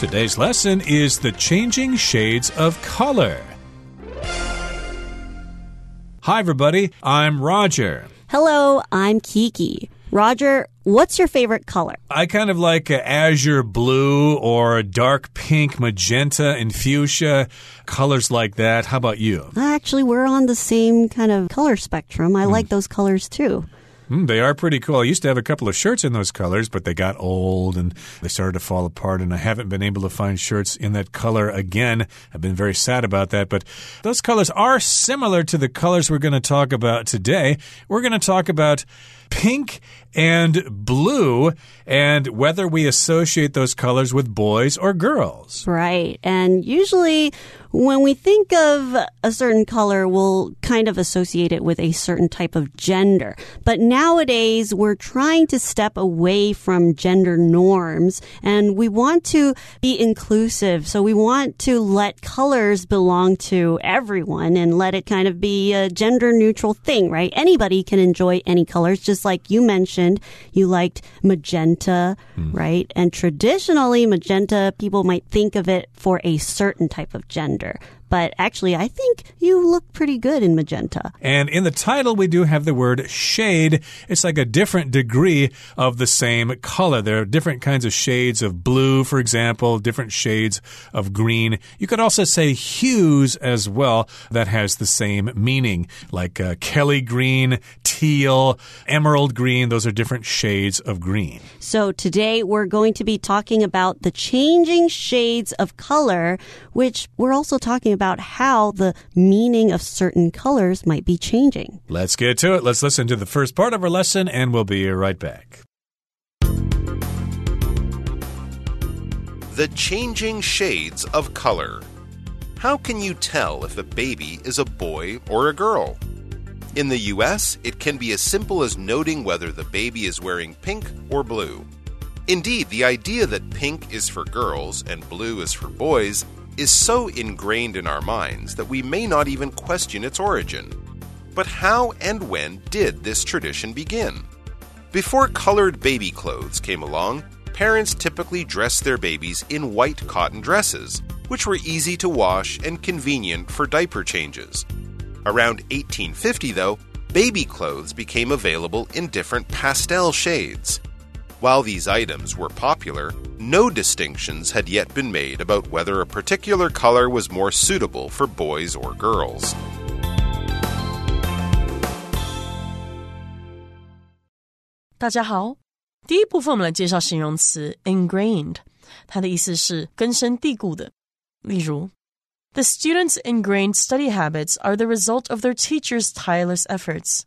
Today's lesson is the changing shades of color. Hi, everybody. I'm Roger. Hello, I'm Kiki. Roger, what's your favorite color? I kind of like azure blue or dark pink, magenta, and fuchsia, colors like that. How about you? Actually, we're on the same kind of color spectrum. I mm. like those colors too. Mm, they are pretty cool. I used to have a couple of shirts in those colors, but they got old and they started to fall apart, and I haven't been able to find shirts in that color again. I've been very sad about that, but those colors are similar to the colors we're going to talk about today. We're going to talk about pink and blue and whether we associate those colors with boys or girls. Right. And usually when we think of a certain color, we'll kind of associate it with a certain type of gender. But nowadays, we're trying to step away from gender norms and we want to be inclusive. So we want to let colors belong to everyone and let it kind of be a gender neutral thing, right? Anybody can enjoy any colors, just like you mentioned. You liked magenta, mm. right? And traditionally, magenta, people might think of it for a certain type of gender gender. But actually, I think you look pretty good in magenta. And in the title, we do have the word shade. It's like a different degree of the same color. There are different kinds of shades of blue, for example, different shades of green. You could also say hues as well that has the same meaning, like uh, Kelly green, teal, emerald green. Those are different shades of green. So today we're going to be talking about the changing shades of color, which we're also talking about how the meaning of certain colors might be changing. Let's get to it. Let's listen to the first part of our lesson, and we'll be right back. The changing shades of color. How can you tell if a baby is a boy or a girl? In the US, it can be as simple as noting whether the baby is wearing pink or blue. Indeed, the idea that pink is for girls and blue is for boys is so ingrained in our minds that we may not even question its origin. But how and when did this tradition begin? Before colored baby clothes came along, parents typically dressed their babies in white cotton dresses, which were easy to wash and convenient for diaper changes. Around 1850, though, baby clothes became available in different pastel shades. While these items were popular, no distinctions had yet been made about whether a particular color was more suitable for boys or girls. 大家好，第一部分我们来介绍形容词 ingrained，它的意思是根深蒂固的。例如 the students' ingrained study habits are the result of their teachers' tireless efforts.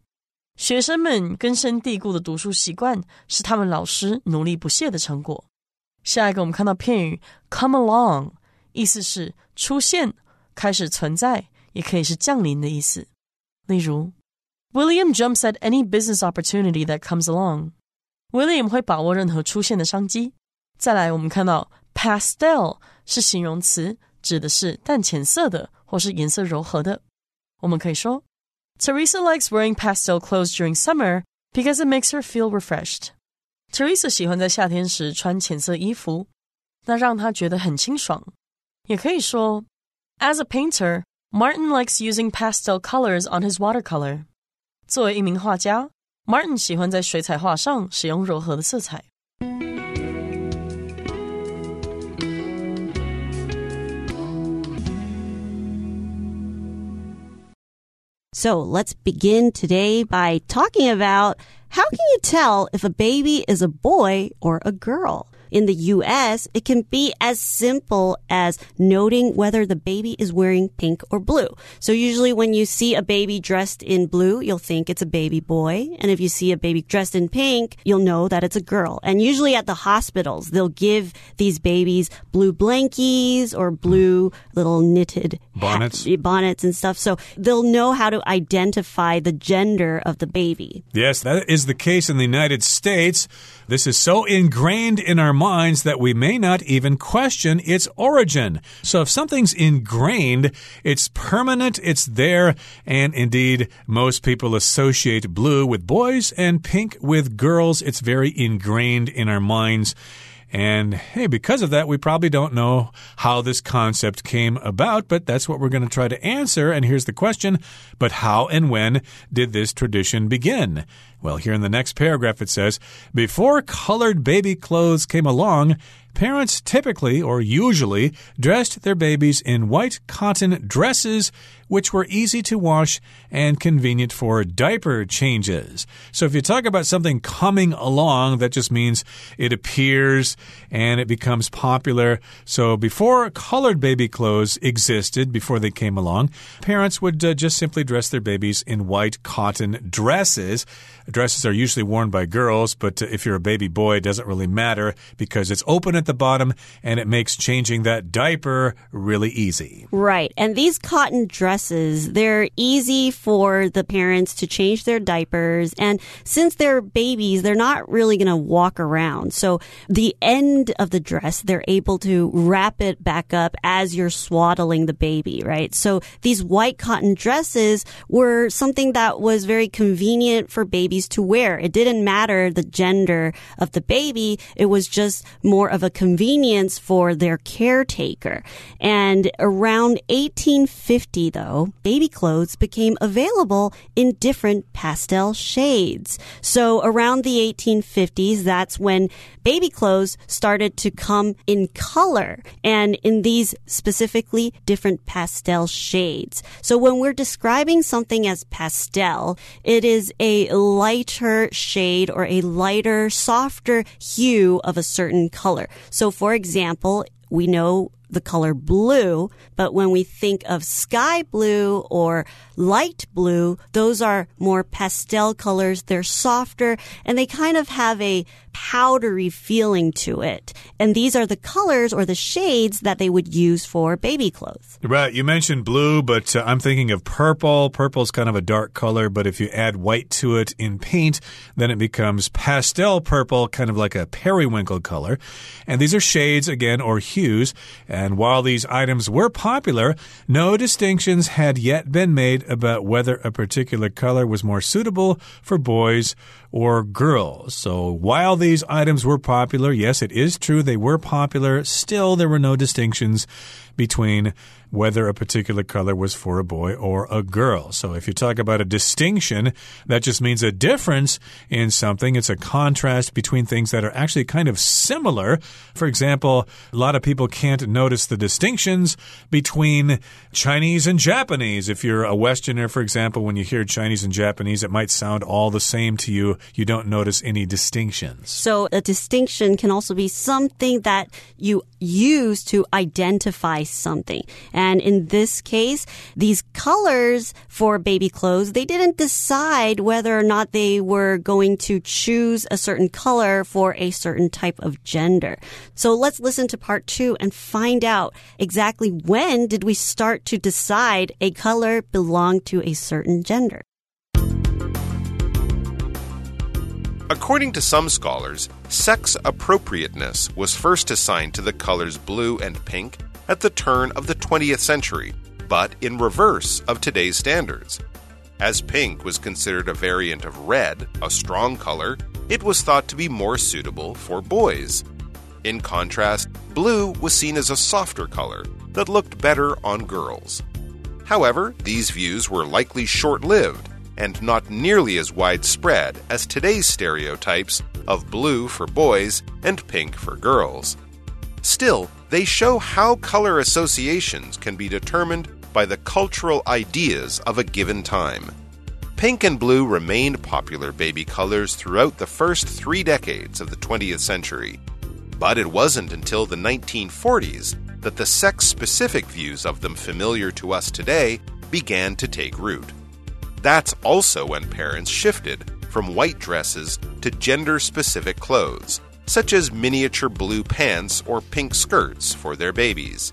学生们根深蒂固的读书习惯是他们老师努力不懈的成果。下一个，我们看到片语 come along，意思是出现、开始存在，也可以是降临的意思。例如，William jumps at any business opportunity that comes along。William 会把握任何出现的商机。再来，我们看到 pastel 是形容词。指的是淡浅色的或是颜色柔和的。我们可以说 ，Teresa likes wearing pastel clothes during summer because it makes her feel refreshed. Teresa 喜欢在夏天时穿浅色衣服，那让她觉得很清爽。也可以说，As a painter, Martin likes using pastel colors on his watercolor. 作为一名画家，Martin 喜欢在水彩画上使用柔和的色彩。 So let's begin today by talking about how can you tell if a baby is a boy or a girl? In the US, it can be as simple as noting whether the baby is wearing pink or blue. So usually when you see a baby dressed in blue, you'll think it's a baby boy. And if you see a baby dressed in pink, you'll know that it's a girl. And usually at the hospitals, they'll give these babies blue blankies or blue little knitted bonnets, hat, bonnets and stuff. So they'll know how to identify the gender of the baby. Yes, that is the case in the United States. This is so ingrained in our minds that we may not even question its origin. So if something's ingrained, it's permanent, it's there, and indeed, most people associate blue with boys and pink with girls. It's very ingrained in our minds. And hey, because of that, we probably don't know how this concept came about, but that's what we're going to try to answer. And here's the question But how and when did this tradition begin? Well, here in the next paragraph it says, Before colored baby clothes came along, Parents typically or usually dressed their babies in white cotton dresses, which were easy to wash and convenient for diaper changes. So if you talk about something coming along, that just means it appears and it becomes popular. So before colored baby clothes existed, before they came along, parents would uh, just simply dress their babies in white cotton dresses. Dresses are usually worn by girls, but if you're a baby boy, it doesn't really matter because it's open at the bottom and it makes changing that diaper really easy. Right. And these cotton dresses, they're easy for the parents to change their diapers. And since they're babies, they're not really going to walk around. So the end of the dress, they're able to wrap it back up as you're swaddling the baby, right? So these white cotton dresses were something that was very convenient for babies to wear. It didn't matter the gender of the baby. It was just more of a convenience for their caretaker. And around 1850, though, baby clothes became available in different pastel shades. So around the 1850s, that's when baby clothes started to come in color and in these specifically different pastel shades. So when we're describing something as pastel, it is a lighter shade or a lighter, softer hue of a certain color. So for example, we know the color blue, but when we think of sky blue or light blue, those are more pastel colors. They're softer and they kind of have a powdery feeling to it. And these are the colors or the shades that they would use for baby clothes. Right. You mentioned blue, but uh, I'm thinking of purple. Purple is kind of a dark color, but if you add white to it in paint, then it becomes pastel purple, kind of like a periwinkle color. And these are shades, again, or hues. And while these items were popular, no distinctions had yet been made about whether a particular color was more suitable for boys or girls. So while these items were popular, yes, it is true they were popular, still there were no distinctions between whether a particular color was for a boy or a girl. So if you talk about a distinction, that just means a difference in something. It's a contrast between things that are actually kind of similar. For example, a lot of people can't notice the distinctions between Chinese and Japanese. If you're a Westerner, for example, when you hear Chinese and Japanese, it might sound all the same to you. You don't notice any distinctions. So a distinction can also be something that you use to identify something. And in this case, these colors for baby clothes, they didn't decide whether or not they were going to choose a certain color for a certain type of gender. So let's listen to part two and find out exactly when did we start to decide a color belonged to a certain gender. According to some scholars, sex appropriateness was first assigned to the colors blue and pink at the turn of the 20th century, but in reverse of today's standards. As pink was considered a variant of red, a strong color, it was thought to be more suitable for boys. In contrast, blue was seen as a softer color that looked better on girls. However, these views were likely short lived and not nearly as widespread as today's stereotypes of blue for boys and pink for girls. Still, they show how color associations can be determined by the cultural ideas of a given time. Pink and blue remained popular baby colors throughout the first three decades of the 20th century. But it wasn't until the 1940s that the sex specific views of them familiar to us today began to take root. That's also when parents shifted from white dresses to gender specific clothes, such as miniature blue pants or pink skirts for their babies.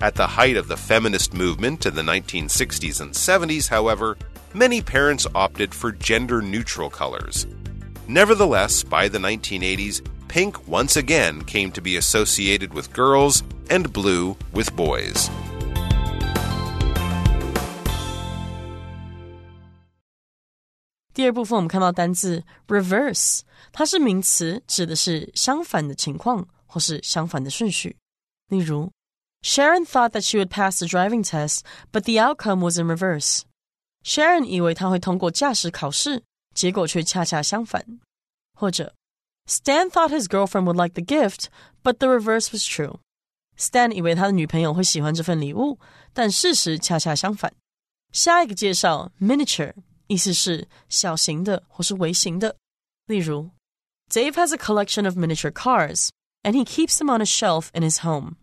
At the height of the feminist movement in the 1960s and 70s, however, many parents opted for gender neutral colors. Nevertheless, by the 1980s, pink once again came to be associated with girls and blue with boys. 第二部分我们看到单字 reverse，它是名词，指的是相反的情况， 或是相反的顺序。例如，Sharon thought that she would pass the driving test, but the outcome was in reverse. Sharon 以为她会通过驾驶考试，结果却恰恰相反。或者，Stan thought his girlfriend would like the gift, but the reverse was true. Stan 以为他的女朋友会喜欢这份礼物，但事实恰恰相反。下一个介绍 miniature， 意思是小型的或是微型的。例如，Dave has a collection of miniature cars, and he keeps them on a shelf in his home.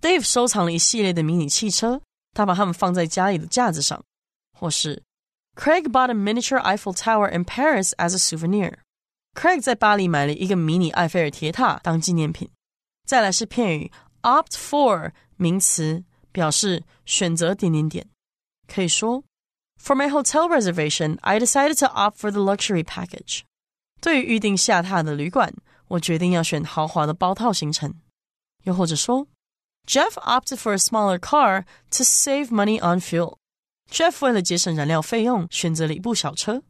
Dave 收藏了一系列的迷你汽车，他把它们放在家里的架子上。或是 Craig bought a miniature Eiffel Tower in Paris as a souvenir. Craig 在巴黎买了一个迷你埃菲尔铁塔当纪念品。再来是片语 opt for 名词，表示选择点点点。可以说 ，For my hotel reservation, I decided to opt for the luxury package. 对于预定下榻的旅馆，我决定要选豪华的包套行程。又或者说，Jeff opted for a smaller car to save money on fuel. Jeff 为了节省燃料费用，选择了一部小车。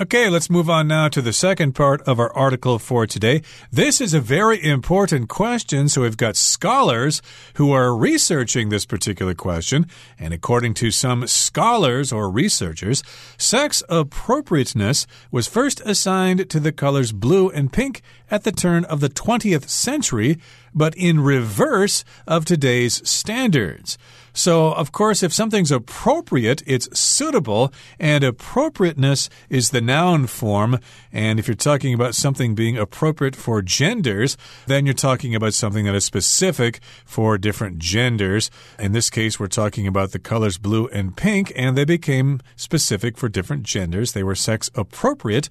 Okay, let's move on now to the second part of our article for today. This is a very important question, so we've got scholars who are researching this particular question, and according to some scholars or researchers, sex appropriateness was first assigned to the colors blue and pink at the turn of the 20th century, but in reverse of today's standards. So, of course, if something's appropriate, it's suitable, and appropriateness is the noun form. And if you're talking about something being appropriate for genders, then you're talking about something that is specific for different genders. In this case, we're talking about the colors blue and pink, and they became specific for different genders. They were sex appropriate.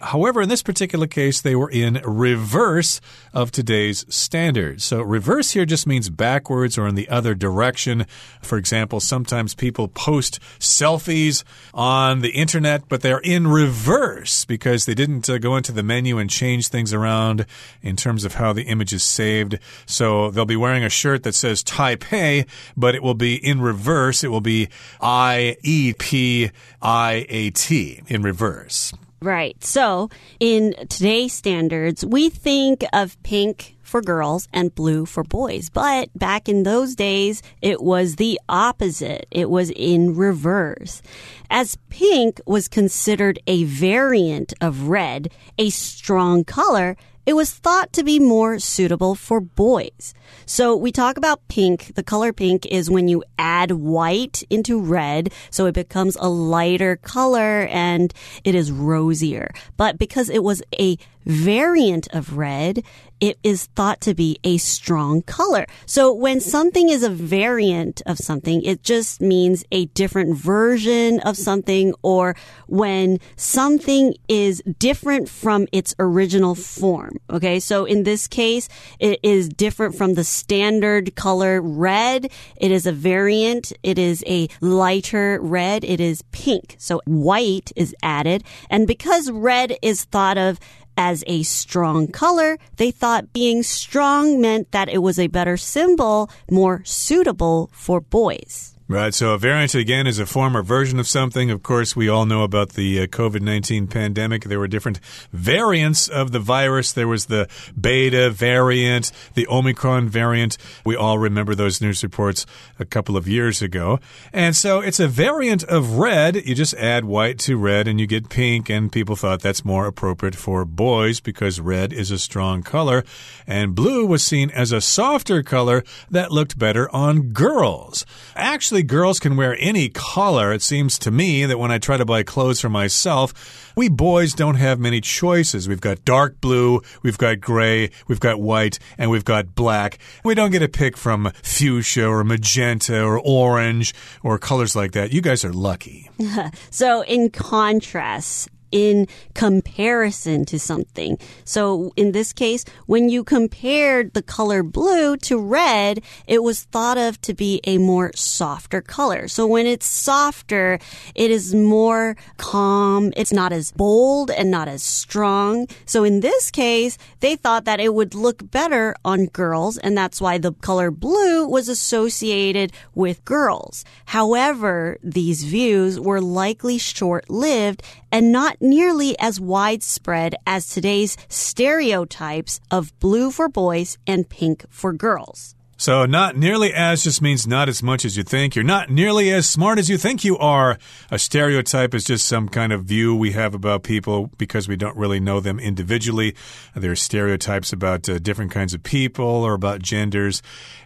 However, in this particular case, they were in reverse of today's standards. So, reverse here just means backwards or in the other direction. For example, sometimes people post selfies on the internet, but they're in reverse because they didn't uh, go into the menu and change things around in terms of how the image is saved. So, they'll be wearing a shirt that says Taipei, but it will be in reverse. It will be I E P I A T in reverse. Right. So, in today's standards, we think of pink for girls and blue for boys. But back in those days, it was the opposite. It was in reverse. As pink was considered a variant of red, a strong color, it was thought to be more suitable for boys. So we talk about pink. The color pink is when you add white into red, so it becomes a lighter color and it is rosier. But because it was a variant of red, it is thought to be a strong color. So when something is a variant of something, it just means a different version of something or when something is different from its original form. Okay. So in this case, it is different from the standard color red. It is a variant. It is a lighter red. It is pink. So white is added. And because red is thought of as a strong color, they thought being strong meant that it was a better symbol, more suitable for boys. Right. So a variant again is a form or version of something. Of course, we all know about the uh, COVID 19 pandemic. There were different variants of the virus. There was the beta variant, the Omicron variant. We all remember those news reports a couple of years ago. And so it's a variant of red. You just add white to red and you get pink. And people thought that's more appropriate for boys because red is a strong color. And blue was seen as a softer color that looked better on girls. Actually, girls can wear any color. It seems to me that when I try to buy clothes for myself, we boys don't have many choices. We've got dark blue, we've got gray, we've got white, and we've got black. We don't get a pick from fuchsia or magenta or orange or colors like that. You guys are lucky. so, in contrast, in comparison to something. So in this case, when you compared the color blue to red, it was thought of to be a more softer color. So when it's softer, it is more calm. It's not as bold and not as strong. So in this case, they thought that it would look better on girls, and that's why the color blue was associated with girls. However, these views were likely short lived and not nearly as widespread as today's stereotypes of blue for boys and pink for girls. So, not nearly as just means not as much as you think. You're not nearly as smart as you think you are. A stereotype is just some kind of view we have about people because we don't really know them individually. There are stereotypes about uh, different kinds of people or about genders.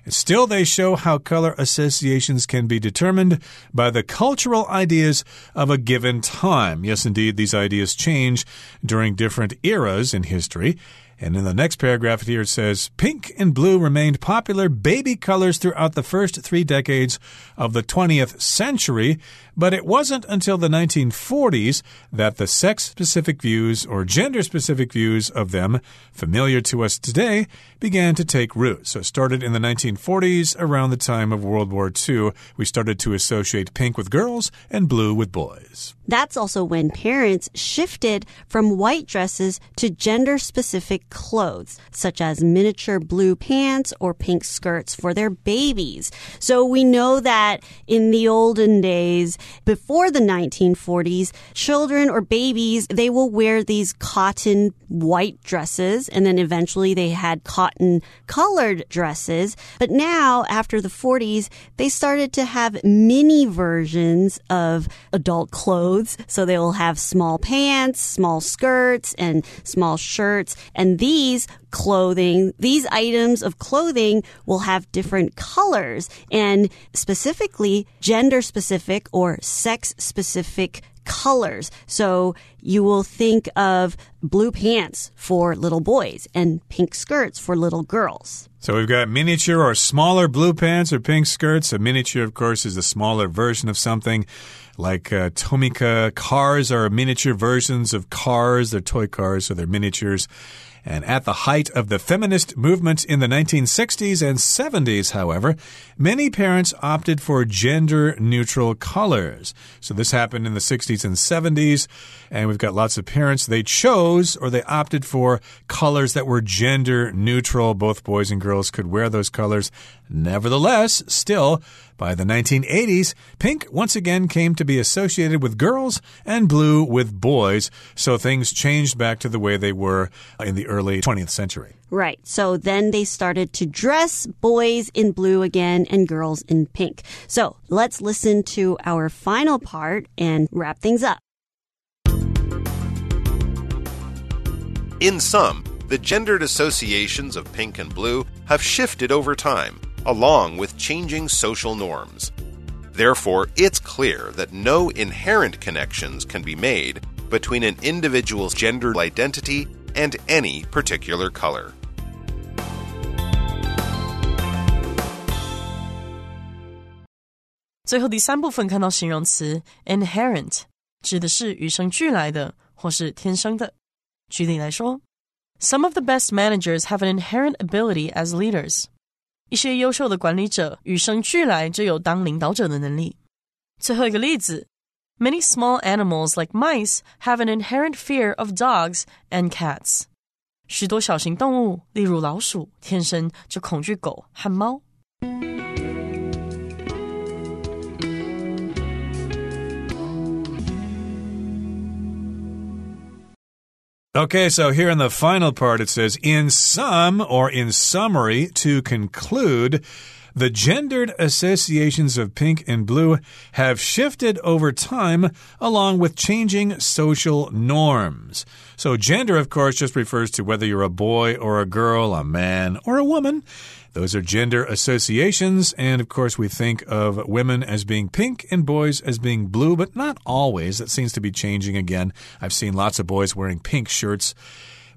Still, they show how color associations can be determined by the cultural ideas of a given time. Yes, indeed, these ideas change during different eras in history. And in the next paragraph here, it says pink and blue remained popular baby colors throughout the first three decades of the 20th century, but it wasn't until the 1940s that the sex specific views or gender specific views of them, familiar to us today, began to take root. So it started in the 1940s, around the time of World War II. We started to associate pink with girls and blue with boys. That's also when parents shifted from white dresses to gender specific clothes, such as miniature blue pants or pink skirts for their babies. So we know that in the olden days, before the 1940s, children or babies, they will wear these cotton white dresses and then eventually they had cotton colored dresses. But now, after the 40s, they started to have mini versions of adult clothes. So they will have small pants, small skirts, and small shirts. And these clothing, these items of clothing will have different colors and specifically gender specific or sex specific colors. So you will think of blue pants for little boys and pink skirts for little girls. So we've got miniature or smaller blue pants or pink skirts. A miniature, of course, is a smaller version of something. Like uh, Tomica cars are miniature versions of cars. They're toy cars, so they're miniatures. And at the height of the feminist movement in the 1960s and 70s, however, many parents opted for gender neutral colors. So this happened in the 60s and 70s, and we've got lots of parents. They chose or they opted for colors that were gender neutral. Both boys and girls could wear those colors. Nevertheless, still, by the 1980s, pink once again came to be associated with girls and blue with boys, so things changed back to the way they were in the early 20th century. Right. So then they started to dress boys in blue again and girls in pink. So let's listen to our final part and wrap things up. In sum, the gendered associations of pink and blue have shifted over time along with changing social norms. Therefore, it's clear that no inherent connections can be made between an individual's gender identity and any particular color. 最后第三部分看到形容词 inherent，指的是与生俱来的或是天生的。 举例来说，Some of the best managers have an inherent ability as leaders。一些优秀的管理者与生俱来就有当领导者的能力。最后一个例子，Many small animals like mice have an inherent fear of dogs and cats。许多小型动物，例如老鼠，天生就恐惧狗和猫。 Okay, so here in the final part it says, in sum or in summary, to conclude, the gendered associations of pink and blue have shifted over time along with changing social norms. So, gender, of course, just refers to whether you're a boy or a girl, a man or a woman. Those are gender associations. And of course, we think of women as being pink and boys as being blue, but not always. That seems to be changing again. I've seen lots of boys wearing pink shirts.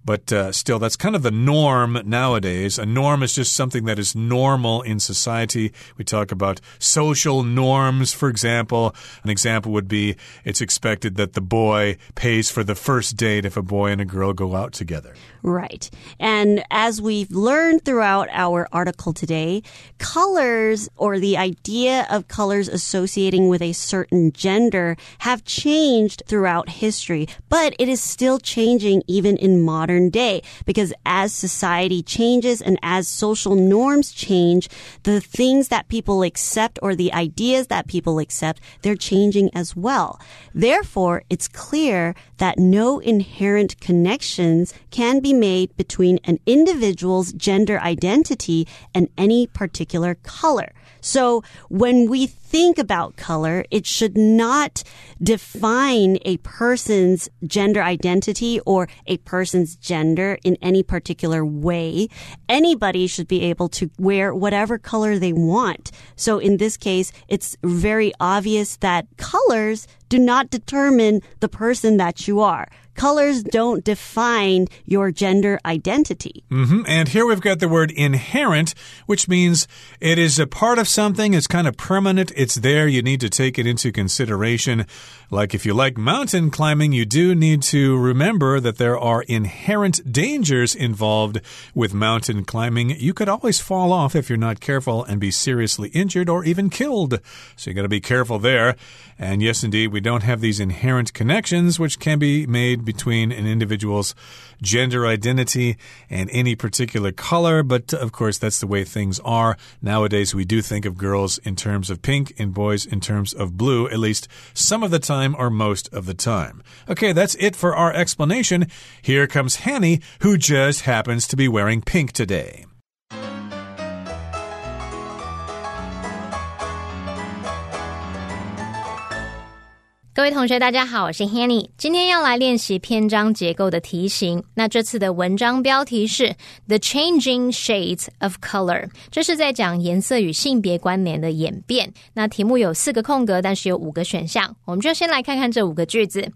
But uh, still, that's kind of the norm nowadays. A norm is just something that is normal in society. We talk about social norms, for example. An example would be it's expected that the boy pays for the first date if a boy and a girl go out together. Right. And as we've learned throughout our article today, colors or the idea of colors associating with a certain gender have changed throughout history, but it is still changing even in modern modern day because as society changes and as social norms change, the things that people accept or the ideas that people accept, they're changing as well. Therefore, it's clear that no inherent connections can be made between an individual's gender identity and any particular color. So when we think about color, it should not define a person's gender identity or a person's gender in any particular way. Anybody should be able to wear whatever color they want. So in this case, it's very obvious that colors do not determine the person that you are colors don't define your gender identity. Mm -hmm. And here we've got the word inherent, which means it is a part of something, it's kind of permanent, it's there, you need to take it into consideration. Like if you like mountain climbing, you do need to remember that there are inherent dangers involved with mountain climbing. You could always fall off if you're not careful and be seriously injured or even killed. So you got to be careful there. And yes, indeed, we don't have these inherent connections which can be made between an individual's gender identity and any particular color, but of course, that's the way things are. Nowadays, we do think of girls in terms of pink and boys in terms of blue, at least some of the time or most of the time. Okay, that's it for our explanation. Here comes Hanny, who just happens to be wearing pink today. 各位同学，大家好，我是 Hanny，今天要来练习篇章结构的题型。那这次的文章标题是 "The Changing Shades of Color"，这是在讲颜色与性别关联的演变。那题目有四个空格，但是有五个选项，我们就先来看看这五个句子。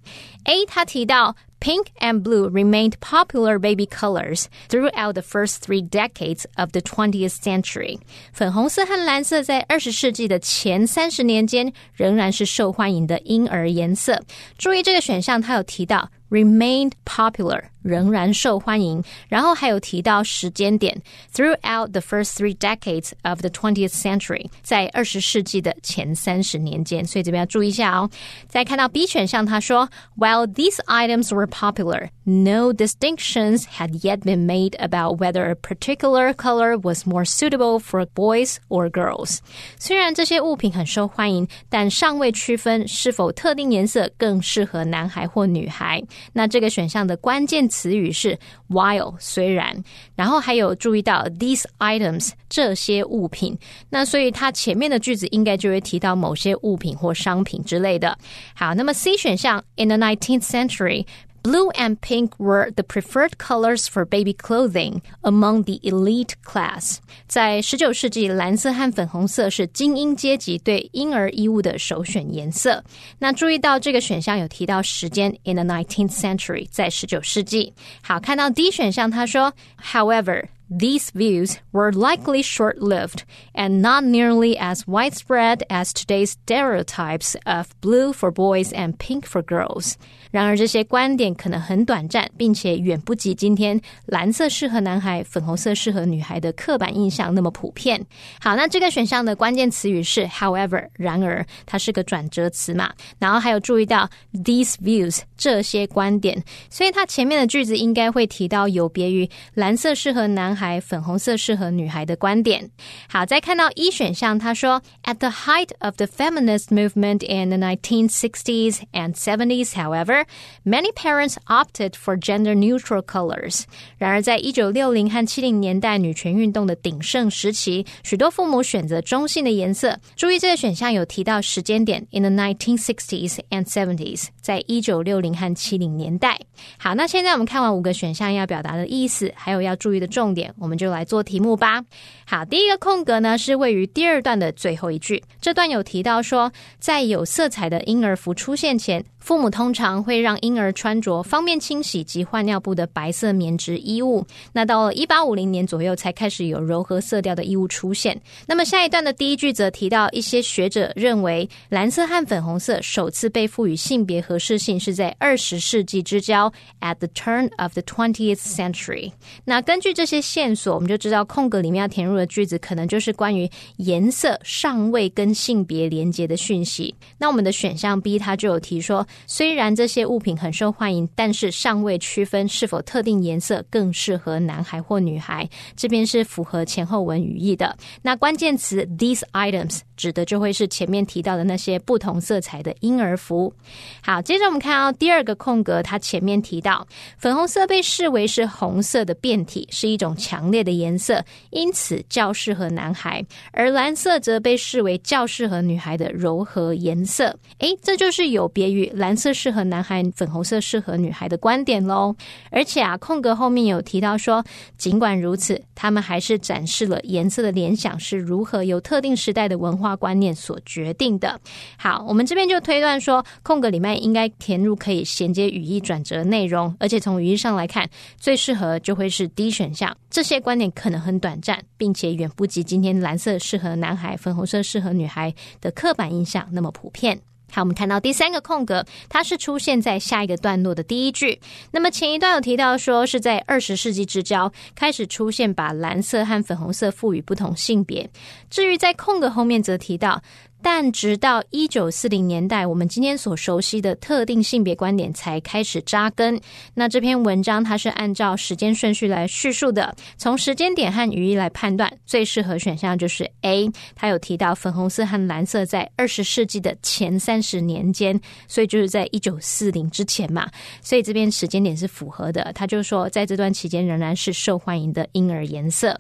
A，他提到。Pink and blue remained popular baby colors throughout the first three decades of the 20th century. 粉红色和蓝色在二十世纪的前三十年间仍然是受欢迎的婴儿颜色。注意这个选项，他有提到 remained popular。仍然受欢迎。然后还有提到时间点，throughout the first three decades of the twentieth century，在二十世纪的前三十年间。所以这边要注意一下哦。再看到 B 选项，他说，While these items were popular, no distinctions had yet been made about whether a particular color was more suitable for boys or girls。虽然这些物品很受欢迎，但尚未区分是否特定颜色更适合男孩或女孩。 那这个选项的关键。词语是 while 虽然，然后还有注意到 these items 这些物品，那所以它前面的句子应该就会提到某些物品或商品之类的。好，那么 C 选项 in the nineteenth century。Blue and pink were the preferred colors for baby clothing among the elite class。在十九世纪，蓝色和粉红色是精英阶级对婴儿衣物的首选颜色。那注意到这个选项有提到时间，in the nineteenth century，在十九世纪。好，看到 D 选项，他说，However。 These views were likely short lived and not nearly as widespread as today's stereotypes of blue for boys and pink for girls. 然而，这些观点可能很短暂，并且远不及今天蓝色适合男孩、粉红色适合女孩的刻板印象那么普遍。好，那这个选项的关键词语是 however，然而，它是个转折词嘛。然后还有注意到 these views 这些观点，所以它前面的句子应该会提到有别于蓝色适合男孩、 粉红色适合女孩的观点。好，再看到一选项，他说 at the height of the feminist movement in the 1960s and 70s, however. Many parents opted for gender-neutral colors。然而，在一九六零和七零年代女权运动的鼎盛时期，许多父母选择中性的颜色。注意，这个选项有提到时间点：in the 1960s and 70s，在一九六零和七零年代。好，那现在我们看完五个选项要表达的意思，还有要注意的重点，我们就来做题目吧。好，第一个空格呢是位于第二段的最后一句，这段有提到说，在有色彩的婴儿服出现前。父母通常会让婴儿穿着方便清洗及换尿布的白色棉质衣物。那到了一八五零年左右，才开始有柔和色调的衣物出现。那么下一段的第一句则提到，一些学者认为蓝色和粉红色首次被赋予性别合适性是在二十世纪之交，at the turn of the twentieth century。那根据这些线索，我们就知道空格里面要填入的句子可能就是关于颜色尚未跟性别连接的讯息。那我们的选项 B 它就有提说。虽然这些物品很受欢迎，但是尚未区分是否特定颜色更适合男孩或女孩。这边是符合前后文语义的。那关键词 these items 指的就会是前面提到的那些不同色彩的婴儿服。好，接着我们看到第二个空格，它前面提到粉红色被视为是红色的变体，是一种强烈的颜色，因此较适合男孩；而蓝色则被视为较适合女孩的柔和颜色。诶，这就是有别于。蓝色适合男孩，粉红色适合女孩的观点喽。而且啊，空格后面有提到说，尽管如此，他们还是展示了颜色的联想是如何由特定时代的文化观念所决定的。好，我们这边就推断说，空格里面应该填入可以衔接语义转折内容，而且从语义上来看，最适合就会是 D 选项。这些观点可能很短暂，并且远不及今天蓝色适合男孩，粉红色适合女孩的刻板印象那么普遍。好，我们看到第三个空格，它是出现在下一个段落的第一句。那么前一段有提到说，是在二十世纪之交开始出现把蓝色和粉红色赋予不同性别。至于在空格后面，则提到。但直到一九四零年代，我们今天所熟悉的特定性别观点才开始扎根。那这篇文章它是按照时间顺序来叙述的，从时间点和语义来判断，最适合选项就是 A。它有提到粉红色和蓝色在二十世纪的前三十年间，所以就是在一九四零之前嘛，所以这边时间点是符合的。他就说，在这段期间仍然是受欢迎的婴儿颜色。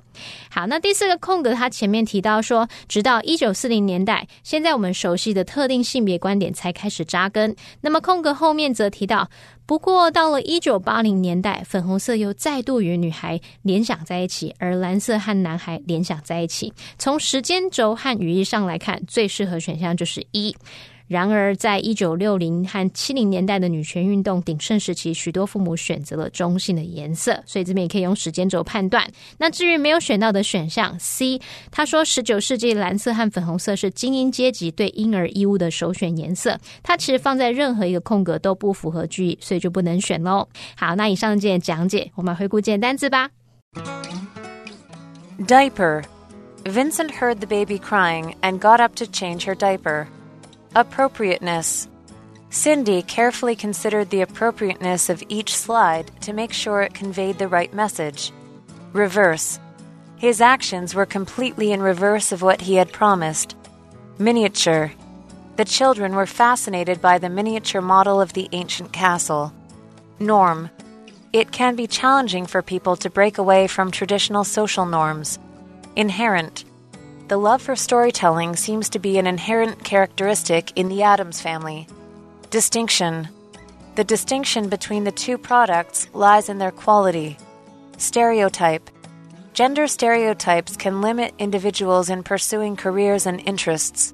好，那第四个空格，它前面提到说，直到一九四零年代。现在我们熟悉的特定性别观点才开始扎根。那么空格后面则提到，不过到了一九八零年代，粉红色又再度与女孩联想在一起，而蓝色和男孩联想在一起。从时间轴和语义上来看，最适合选项就是一。然而，在一九六零和七零年代的女权运动鼎盛时期，许多父母选择了中性的颜色，所以这边也可以用时间轴判断。那至于没有选到的选项 C，他说十九世纪蓝色和粉红色是精英阶级对婴儿衣物的首选颜色，它其实放在任何一个空格都不符合句意，所以就不能选喽。好，那以上这讲解，我们回顾简单字吧。Diaper. Vincent heard the baby crying and got up to change her diaper. Appropriateness. Cindy carefully considered the appropriateness of each slide to make sure it conveyed the right message. Reverse. His actions were completely in reverse of what he had promised. Miniature. The children were fascinated by the miniature model of the ancient castle. Norm. It can be challenging for people to break away from traditional social norms. Inherent the love for storytelling seems to be an inherent characteristic in the Adams family. Distinction The distinction between the two products lies in their quality. Stereotype Gender stereotypes can limit individuals in pursuing careers and interests.